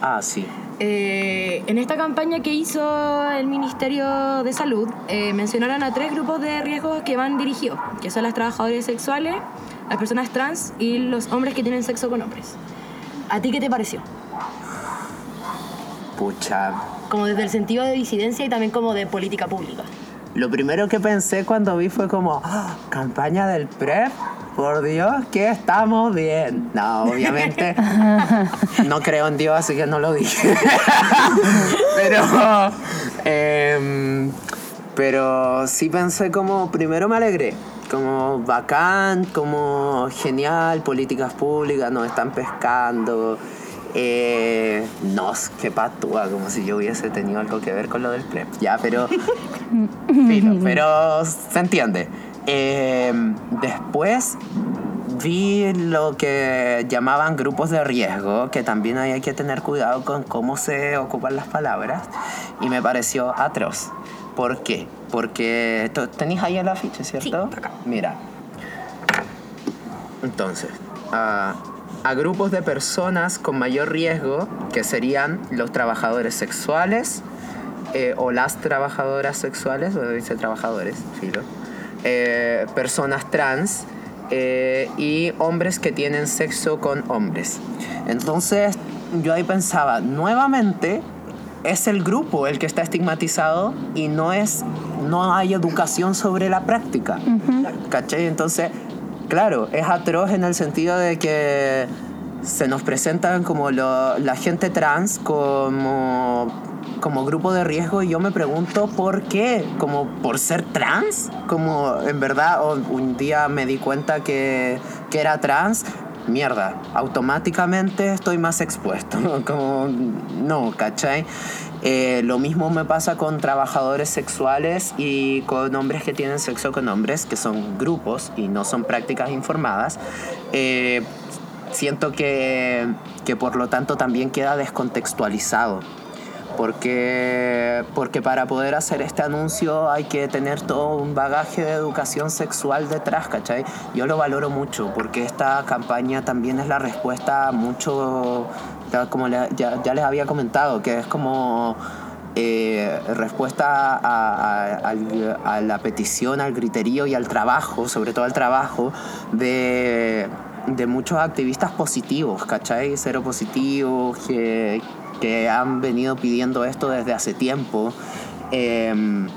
Ah, sí. Eh, en esta campaña que hizo el Ministerio de Salud, eh, mencionaron a tres grupos de riesgo que van dirigidos, que son las trabajadoras sexuales, las personas trans y los hombres que tienen sexo con hombres. ¿A ti qué te pareció? Pucha. Como desde el sentido de disidencia y también como de política pública. Lo primero que pensé cuando vi fue como, "Ah, campaña del PREP. Por Dios, que estamos bien. No, obviamente. (laughs) no creo en Dios, así que no lo dije. (laughs) pero. em, pero sí pensé como. Primero me alegré. Como bacán, como genial, políticas públicas, nos están pescando. Eh, no, qué patúa, como si yo hubiese tenido algo que ver con lo del PREP. Ya, pero. (laughs) Filo, pero se entiende. Eh, después vi lo que llamaban grupos de riesgo, que también hay que tener cuidado con cómo se ocupan las palabras, y me pareció atroz. ¿Por qué? Porque tenéis ahí el afiche, ¿cierto? Sí, acá. Mira. Entonces, a, a grupos de personas con mayor riesgo, que serían los trabajadores sexuales eh, o las trabajadoras sexuales, o dice trabajadores, filo, eh, personas trans eh, y hombres que tienen sexo con hombres. Entonces, yo ahí pensaba, nuevamente es el grupo el que está estigmatizado y no es no hay educación sobre la práctica. ¿Cachai? Entonces, claro, es atroz en el sentido de que se nos presentan como la gente trans como, como grupo de riesgo y yo me pregunto por qué, como por ser trans, como en verdad un día me di cuenta que, que era trans, mierda, automáticamente estoy más expuesto, (laughs) como no, ¿cachai? Eh, lo mismo me pasa con trabajadores sexuales y con hombres que tienen sexo con hombres, que son grupos y no son prácticas informadas. Eh, siento que, que por lo tanto también queda descontextualizado. Porque, porque para poder hacer este anuncio hay que tener todo un bagaje de educación sexual detrás, ¿cachai? Yo lo valoro mucho porque esta campaña también es la respuesta a mucho, como le- ya, ya les había comentado, que es como eh, respuesta a, a- al- a la petición, al griterío y al trabajo, sobre todo al trabajo, de, de muchos activistas positivos, ¿cachai? Cero positivos, que, que han venido pidiendo esto desde hace tiempo. Em,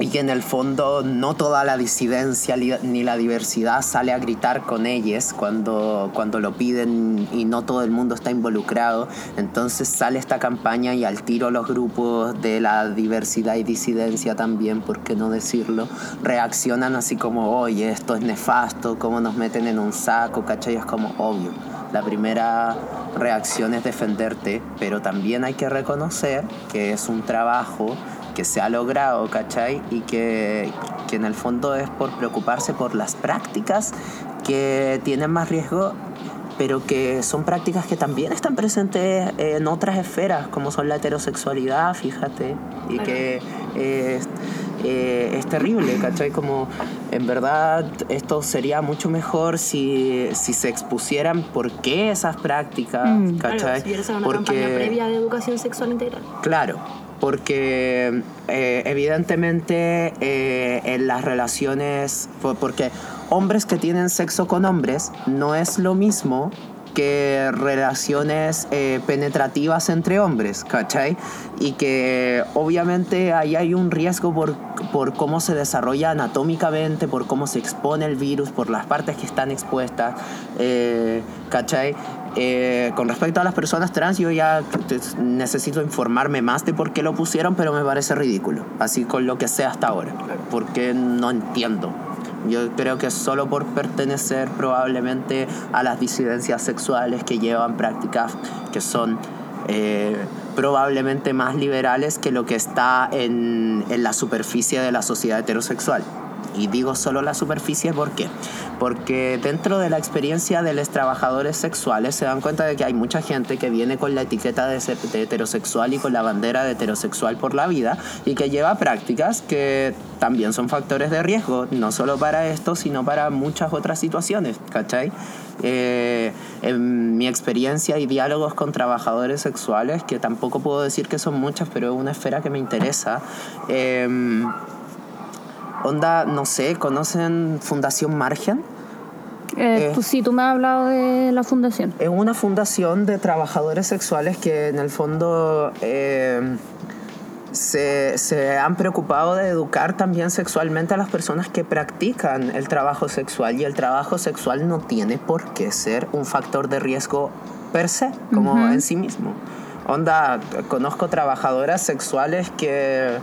y en el fondo no toda la disidencia ni la diversidad sale a gritar con ellos cuando, cuando lo piden y no todo el mundo está involucrado. Entonces sale esta campaña y al tiro los grupos de la diversidad y disidencia también, por qué no decirlo, reaccionan así como, oye, esto es nefasto, cómo nos meten en un saco, ¿cachai? Es como obvio. La primera reacción es defenderte, pero también hay que reconocer que es un trabajo que se ha logrado, ¿cachai? Y que, que en el fondo es por preocuparse por las prácticas que tienen más riesgo, pero que son prácticas que también están presentes en otras esferas, como son la heterosexualidad, fíjate, y que eh, eh, es terrible, ¿cachai? Como en verdad esto sería mucho mejor si, si se expusieran por qué esas prácticas, Mm. Claro, ¿cachai? si hubiese una campaña previa de educación sexual integral. Claro, porque eh, evidentemente eh, en las relaciones, po- porque hombres que tienen sexo con hombres no es lo mismo que relaciones eh, penetrativas entre hombres, ¿cachai? Y que obviamente ahí hay un riesgo por, por cómo se desarrolla anatómicamente, por cómo se expone el virus, por las partes que están expuestas, eh, ¿cachai? Eh, con respecto a las personas trans, yo ya necesito informarme más de por qué lo pusieron, pero me parece ridículo, así con lo que sé hasta ahora, porque no entiendo. Yo creo que solo por pertenecer probablemente a las disidencias sexuales que llevan prácticas que son eh, probablemente más liberales que lo que está en la superficie de la sociedad heterosexual. Y digo solo la superficie, ¿por qué? Porque dentro de la experiencia de los trabajadores sexuales se dan cuenta de que hay mucha gente que viene con la etiqueta de, heterosexual y con la bandera de heterosexual por la vida y que lleva prácticas que también son factores de riesgo, no solo para esto, sino para muchas otras situaciones, ¿cachai? Eh, en mi experiencia y diálogos con trabajadores sexuales, que tampoco puedo decir que son muchas, pero es una esfera que me interesa. em, onda, no sé, ¿conocen Fundación Margen? Eh, Eh. pues sí, tú me has hablado de la fundación. Es una fundación de trabajadores sexuales que en el fondo eh, se, se han preocupado de educar también sexualmente a las personas que practican el trabajo sexual y el trabajo sexual no tiene por qué ser un factor de riesgo per se, como en sí mismo. Onda, conozco trabajadoras sexuales que,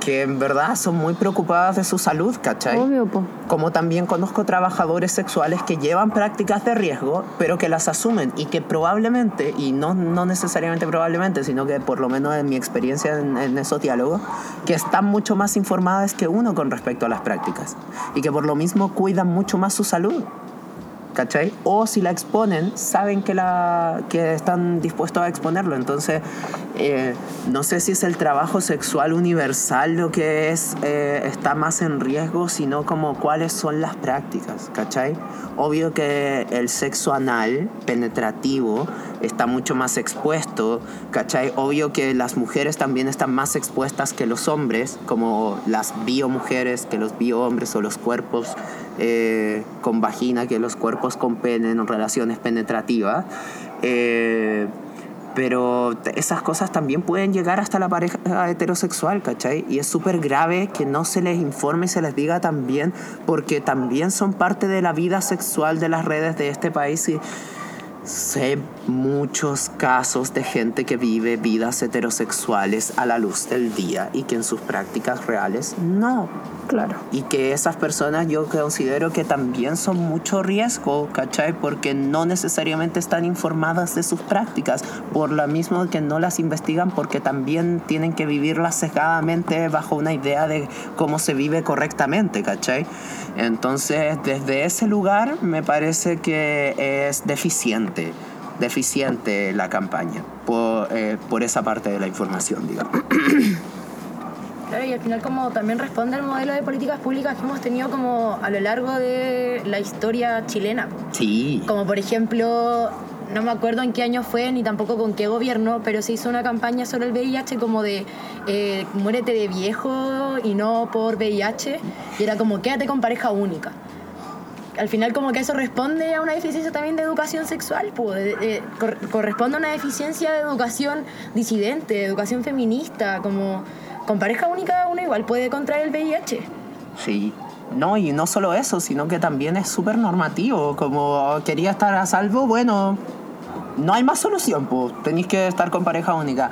que en verdad son muy preocupadas de su salud, ¿cachai? Obvio, po. Como también conozco trabajadores sexuales que llevan prácticas de riesgo, pero que las asumen y que probablemente, y no, no necesariamente probablemente, sino que por lo menos en mi experiencia en, en esos diálogos, que están mucho más informadas que uno con respecto a las prácticas. Y que por lo mismo cuidan mucho más su salud. ¿Cachai? O si la exponen, saben que, la, que están dispuestos a exponerlo. Entonces, eh, no sé si es el trabajo sexual universal lo que es, eh, está más en riesgo, sino como cuáles son las prácticas, ¿cachai? Obvio que el sexo anal, penetrativo, está mucho más expuesto, ¿cachai? Obvio que las mujeres también están más expuestas que los hombres, como las biomujeres que los biohombres o los cuerpos eh, con vagina que los cuerpos con pene en relaciones penetrativas. Eh, pero esas cosas también pueden llegar hasta la pareja heterosexual, ¿cachai? Y es súper grave que no se les informe y se les diga también, porque también son parte de la vida sexual de las redes de este país y sé muchos casos de gente que vive vidas heterosexuales a la luz del día y que en sus prácticas reales no. Claro. Y que esas personas yo considero que también son mucho riesgo, ¿cachai? Porque no necesariamente están informadas de sus prácticas, por lo mismo que no las investigan, porque también tienen que vivirlas sesgadamente bajo una idea de cómo se vive correctamente, ¿cachai? Entonces, desde ese lugar me parece que es deficiente, deficiente la campaña, por, eh, por esa parte de la información, digamos. (coughs) Claro, y al final como también responde al modelo de políticas públicas que hemos tenido como a lo largo de la historia chilena. Sí. Como por ejemplo, no me acuerdo en qué año fue ni tampoco con qué gobierno, pero se hizo una campaña sobre el VIH como de eh, muérete de viejo y no por VIH. Y era como quédate con pareja única. Al final como que eso responde a una deficiencia también de educación sexual, pues, de- de- cor- corresponde a una deficiencia de educación disidente, de educación feminista, como con pareja única uno igual puede contraer el VIH. Sí. No, y no solo eso, sino que también es súper normativo. Como quería estar a salvo, bueno, no hay más solución, pues tenéis que estar con pareja única.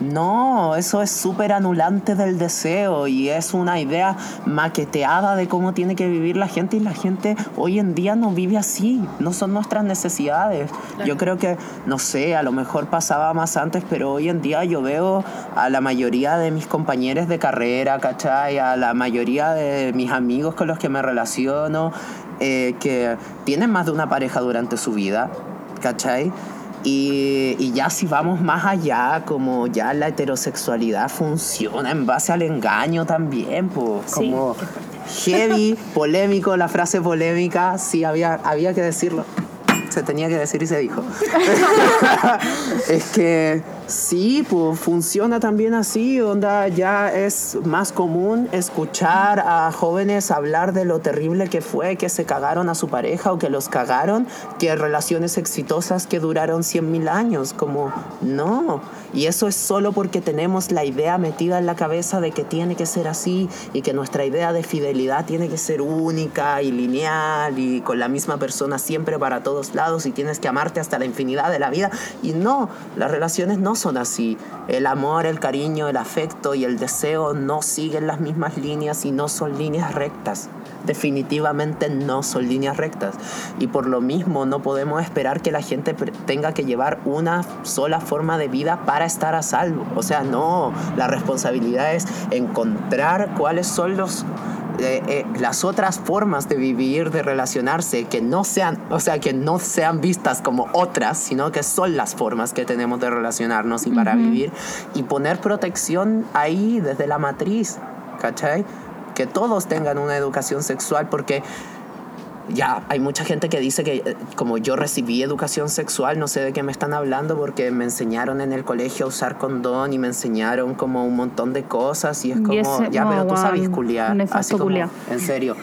No, eso es súper anulante del deseo y es una idea maqueteada de cómo tiene que vivir la gente y la gente hoy en día no vive así, no son nuestras necesidades. Yo creo que, no sé, a lo mejor pasaba más antes, pero hoy en día yo veo a la mayoría de mis compañeros de carrera, ¿cachai? A la mayoría de mis amigos con los que me relaciono eh, que tienen más de una pareja durante su vida, ¿cachai? Y, y ya si vamos más allá, como ya la heterosexualidad funciona en base al engaño también, pues Sí. como heavy, polémico, la frase polémica, sí, había, había que decirlo. Se tenía que decir y se dijo. (laughs) (laughs) es que sí, pues funciona también así, onda ya es más común escuchar a jóvenes hablar de lo terrible que fue que se cagaron a su pareja o que los cagaron, que relaciones exitosas que duraron 100.000 años, como no. Y eso es solo porque tenemos la idea metida en la cabeza de que tiene que ser así y que nuestra idea de fidelidad tiene que ser única y lineal y con la misma persona siempre para todos lados y tienes que amarte hasta la infinidad de la vida. Y no, las relaciones no son así. El amor, el cariño, el afecto y el deseo no siguen las mismas líneas y no son líneas rectas. Definitivamente no son líneas rectas. Y por lo mismo no podemos esperar que la gente tenga que llevar una sola forma de vida para estar a salvo. O sea, no, la responsabilidad es encontrar cuáles son los eh, eh, las otras formas de vivir, de relacionarse, que no sean, o sea, que no sean vistas como otras, sino que son las formas que tenemos de relacionarnos y para vivir, y poner protección ahí desde la matriz, ¿cachai? Que todos tengan una educación sexual, porque ya, hay mucha gente que dice que eh, como yo recibí educación sexual, no sé de qué me están hablando porque me enseñaron en el colegio a usar condón y me enseñaron como un montón de cosas y es como, Y ese- ya, no, pero tú sabes culiar. así como. En serio.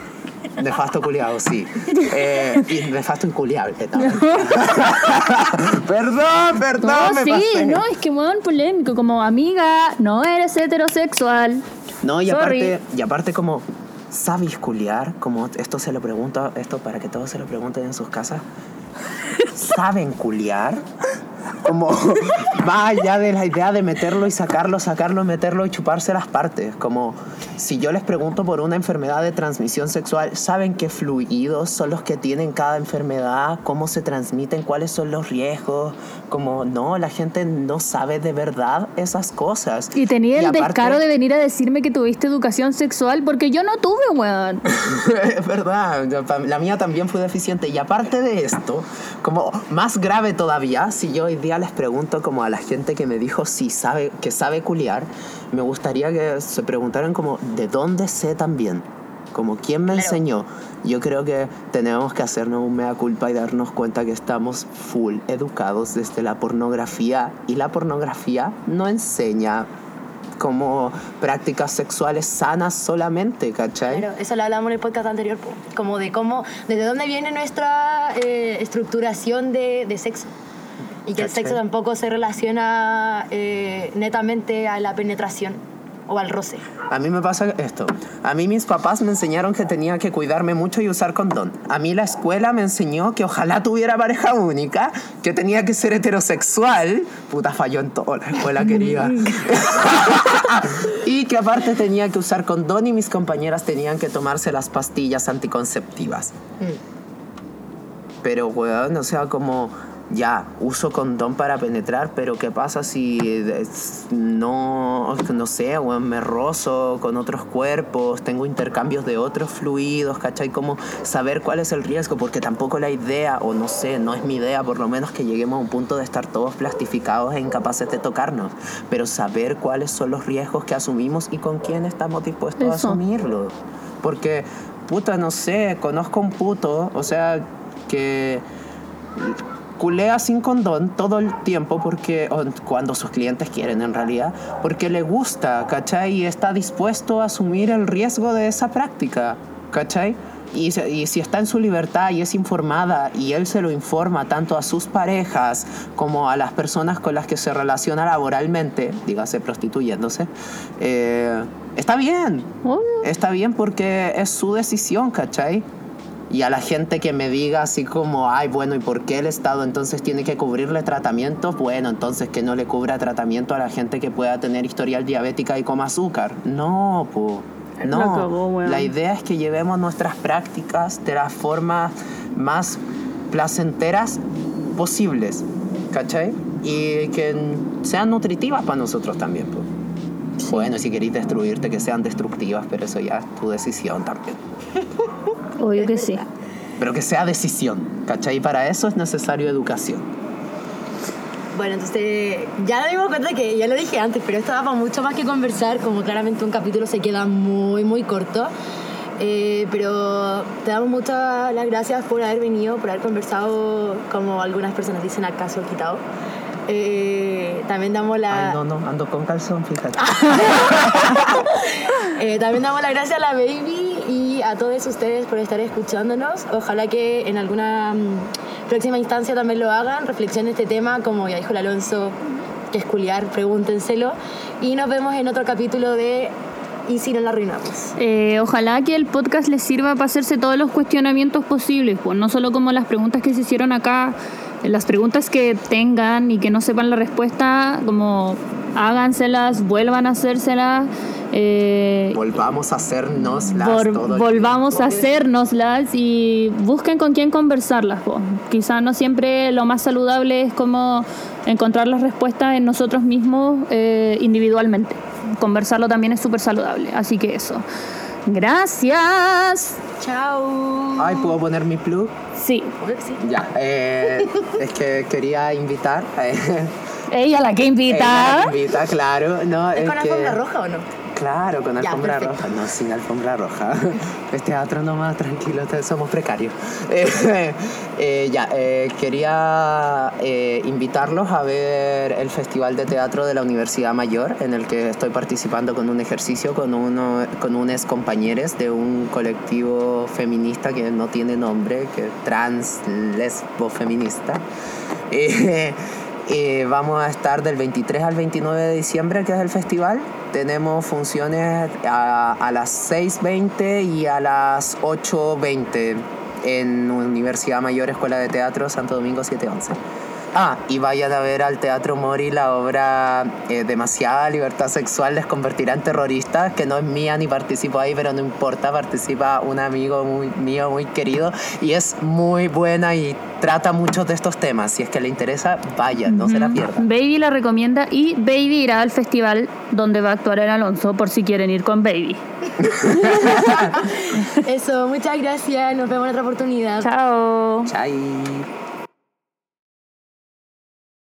Nefasto culiado, sí. (laughs) Eh, y nefasto inculiable también. (laughs) (laughs) perdón, perdón, No, me sí, pasé. no, es que weón polémico, como amiga, no eres heterosexual. No, y Sorry. aparte, y aparte como, ¿sabes culiar? Como esto se lo pregunto, esto para que todos se lo pregunten en sus casas. ¿Saben culiar? Como, va allá de la idea de meterlo y sacarlo, sacarlo, meterlo y chuparse las partes. Como, si yo les pregunto por una enfermedad de transmisión sexual, ¿saben qué fluidos son los que tienen cada enfermedad? ¿Cómo se transmiten? ¿Cuáles son los riesgos? Como, no, la gente no sabe de verdad esas cosas. Y tenía el aparte- descaro de venir a decirme que tuviste educación sexual porque yo no tuve, weón. (laughs) es verdad, la mía también fue deficiente. Y aparte de esto, como más grave todavía, si yo hoy día les pregunto como a la gente que me dijo si sabe, que sabe culiar, me gustaría que se preguntaran como de dónde sé también. Como quién me enseñó. Yo creo que tenemos que hacernos un mea culpa y darnos cuenta que estamos full educados desde la pornografía. Y la pornografía no enseña como prácticas sexuales sanas solamente, ¿cachai? Claro, eso lo hablamos en el podcast anterior, como de cómo, desde dónde viene nuestra eh, estructuración de, de sexo. Y que el sexo tampoco se relaciona eh, netamente a la penetración o al roce. A mí me pasa esto. A mí mis papás me enseñaron que tenía que cuidarme mucho y usar condón. A mí la escuela me enseñó que ojalá tuviera pareja única, que tenía que ser heterosexual. Puta, falló en todo la escuela (laughs) querida. (laughs) y que aparte tenía que usar condón y mis compañeras tenían que tomarse las pastillas anticonceptivas. Pero, weón, o sea, como ya uso condón para penetrar, pero ¿qué pasa si no, no sé, weón, me rozo con otros cuerpos, tengo intercambios de otros fluidos, ¿cachai? Como saber cuál es el riesgo, porque tampoco la idea, o no sé, no es mi idea, por lo menos que lleguemos a un punto de estar todos plastificados e incapaces de tocarnos, pero saber cuáles son los riesgos que asumimos y con quién estamos dispuestos a Eso. asumirlos. Porque, puta, no sé, conozco un puto, o sea, que culea sin condón todo el tiempo porque cuando sus clientes quieren en realidad porque le gusta ¿cachai? y está dispuesto a asumir el riesgo de esa práctica ¿cachai? Y, si está en su libertad y es informada y él se lo informa tanto a sus parejas como a las personas con las que se relaciona laboralmente, dígase prostituyéndose, eh, está bien. Está bien porque es su decisión, ¿cachai? Y a la gente que me diga así como, ay, bueno, ¿y por qué el Estado entonces tiene que cubrirle tratamientos? Bueno, entonces que no le cubra tratamiento a la gente que pueda tener historial diabética y coma azúcar. No, po. No. Weón. la idea es que llevemos nuestras prácticas de las formas más placenteras posibles, ¿cachai? Y que sean nutritivas para nosotros también, po. Bueno, si queréis destruirte, que sean destructivas, pero eso ya es tu decisión también. (laughs) Obvio que sí. pero que sea decisión, ¿cachai? Y para eso es necesario educación. Bueno, entonces ya nos dimos cuenta que ya lo dije antes, pero esto da para mucho más que conversar, como claramente un capítulo se queda muy, muy corto. Eh, pero te damos muchas las gracias por haber venido, por haber conversado, como algunas personas dicen, acaso quitado. Eh, también damos la... Ay, no, no, ando con calzón, fíjate. (laughs) Eh, también damos las gracias a la baby y a todos ustedes por estar escuchándonos. Ojalá que en alguna mm, próxima instancia también lo hagan, reflexionen este tema, como ya dijo el Alonso, que es culiar, pregúntenselo. Y nos vemos en otro capítulo de ¿Y si no la arruinamos? Eh, ojalá que el podcast les sirva para hacerse todos los cuestionamientos posibles, pues no solo como las preguntas que se hicieron acá, las preguntas que tengan y que no sepan la respuesta, como háganselas, vuelvan a hacérselas. eh, Volvamos a hacernoslas Vol- todo volvamos a hacérnoslas y busquen con quién conversarlas. Quizás no siempre lo más saludable es como encontrar las respuestas en nosotros mismos eh, individualmente. Conversarlo también es súper saludable. Así que eso. Gracias. Chao. Ay, ¿puedo poner mi plug? Sí. Que sí. Ya, eh, es que quería invitar. eh, Ella la que ella invita. me invita, claro. No, ¿Es con que- alfombra roja o no? Claro, con alfombra roja. No, sin alfombra roja. (laughs) Es teatro nomás, tranquilo, somos precarios. (laughs) Eh, eh, ya, eh, quería invitarlos a ver el Festival de Teatro de la Universidad Mayor, en el que estoy participando con un ejercicio con, uno, con unos compañeros de un colectivo feminista que no tiene nombre, que es trans, lesbo, feminista. (laughs) Eh, vamos a estar del 23 al 29 de diciembre, que es el festival. Tenemos funciones a, a las 6.20 y a las 8.20 en Universidad Mayor Escuela de Teatro Santo Domingo 711. Ah, y vayan a ver al Teatro Mori la obra eh, Demasiada Libertad Sexual les convertirá en terroristas, que no es mía ni participo ahí, pero no importa, participa un amigo muy, mío muy querido y es muy buena y trata muchos de estos temas. Si es que le interesa, vaya, no se la pierdan. Baby la recomienda y Baby irá al festival donde va a actuar el Alonso por si quieren ir con Baby. (laughs) Eso, muchas gracias. Nos vemos en otra oportunidad. Chao. Chai.